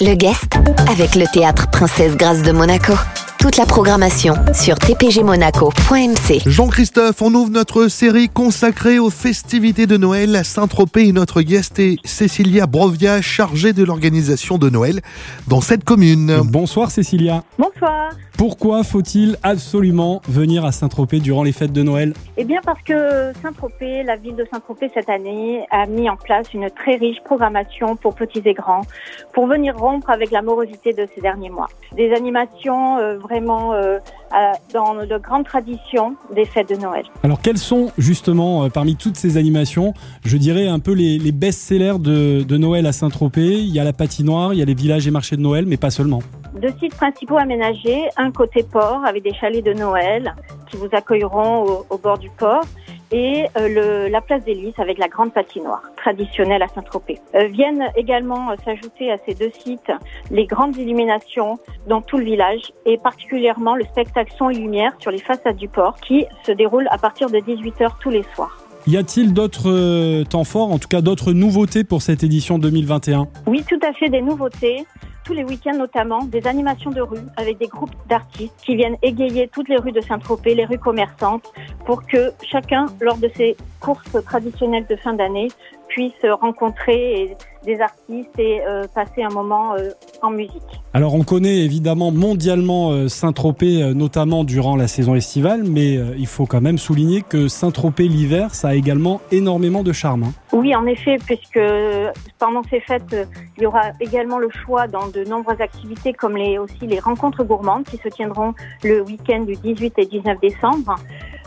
Le guest avec le théâtre Princesse Grâce de Monaco. Toute la programmation sur tpgmonaco.mc. Jean-Christophe, on ouvre notre série consacrée aux festivités de Noël à Saint-Tropez et notre guest est Cécilia Brovia, chargée de l'organisation de Noël dans cette commune. Bonsoir Cécilia. Bonsoir. Pourquoi faut-il absolument venir à Saint-Tropez durant les fêtes de Noël? Eh bien parce que Saint-Tropez, la ville de Saint-Tropez cette année a mis en place une très riche programmation pour petits et grands pour venir rompre avec la morosité de ces derniers mois. Des animations euh, vraiment euh, à- dans de grandes traditions des fêtes de Noël. Alors quelles sont justement euh, parmi toutes ces animations, je dirais un peu les, les best-sellers de, de Noël à Saint-Tropez? Il y a la patinoire, il y a les villages et marchés de Noël, mais pas seulement. Deux sites principaux aménagés, un côté port avec des chalets de Noël qui vous accueilleront au, au bord du port et euh, le, la place des Lys avec la grande patinoire traditionnelle à Saint-Tropez. Euh, viennent également euh, s'ajouter à ces deux sites les grandes illuminations dans tout le village et particulièrement le spectacle son et lumière sur les façades du port qui se déroule à partir de 18h tous les soirs. Y a-t-il d'autres temps forts, en tout cas d'autres nouveautés pour cette édition 2021 Oui, tout à fait des nouveautés. Les week-ends notamment, des animations de rue avec des groupes d'artistes qui viennent égayer toutes les rues de Saint-Tropez, les rues commerçantes, pour que chacun, lors de ses courses traditionnelles de fin d'année, puisse rencontrer et- des artistes et euh, passer un moment euh, en musique. Alors on connaît évidemment mondialement euh, Saint-Tropez, notamment durant la saison estivale, mais il faut quand même souligner que Saint-Tropez l'hiver, ça a également énormément de charme. hein. Oui, en effet, puisque pendant ces fêtes, il y aura également le choix dans de nombreuses activités comme les, aussi les rencontres gourmandes qui se tiendront le week-end du 18 et 19 décembre.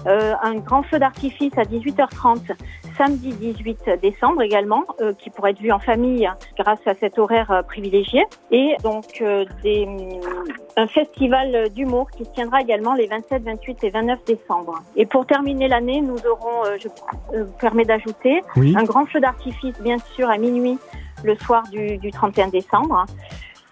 Euh, un grand feu d'artifice à 18h30 samedi 18 décembre également, euh, qui pourrait être vu en famille grâce à cet horaire euh, privilégié. Et donc euh, des, un festival d'humour qui se tiendra également les 27, 28 et 29 décembre. Et pour terminer l'année, nous aurons, euh, je euh, vous permets d'ajouter, Oui. un grand feu d'artifice, bien sûr, à minuit le soir du, du 31 décembre.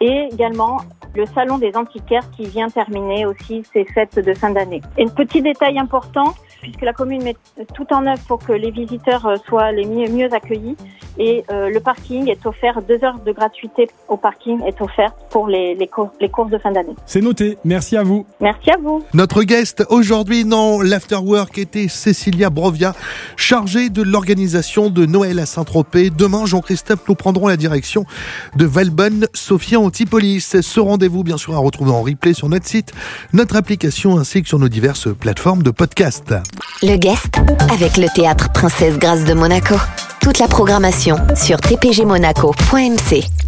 Et également le salon des antiquaires qui vient terminer aussi ses fêtes de fin d'année. Et un petit détail important, puisque la commune met tout en œuvre pour que les visiteurs euh, soient les mieux, mieux accueillis. Et euh, le parking est offert, deux heures de gratuité au parking est offerte pour les, les, cours- les courses de fin d'année. C'est noté, merci à vous. Merci à vous. Notre guest aujourd'hui dans l'Afterwork était Cécilia Brovia, chargée de l'organisation de Noël à Saint-Tropez. Demain, Jean-Christophe, nous prendrons la direction de Valbonne, Sophia Antipolis. Ce rendez-vous, bien sûr, à retrouver en replay sur notre site, notre application ainsi que sur nos diverses plateformes de podcast. Le guest avec le théâtre Princesse Grâce de Monaco. Toute la programmation sur tpgmonaco.mc.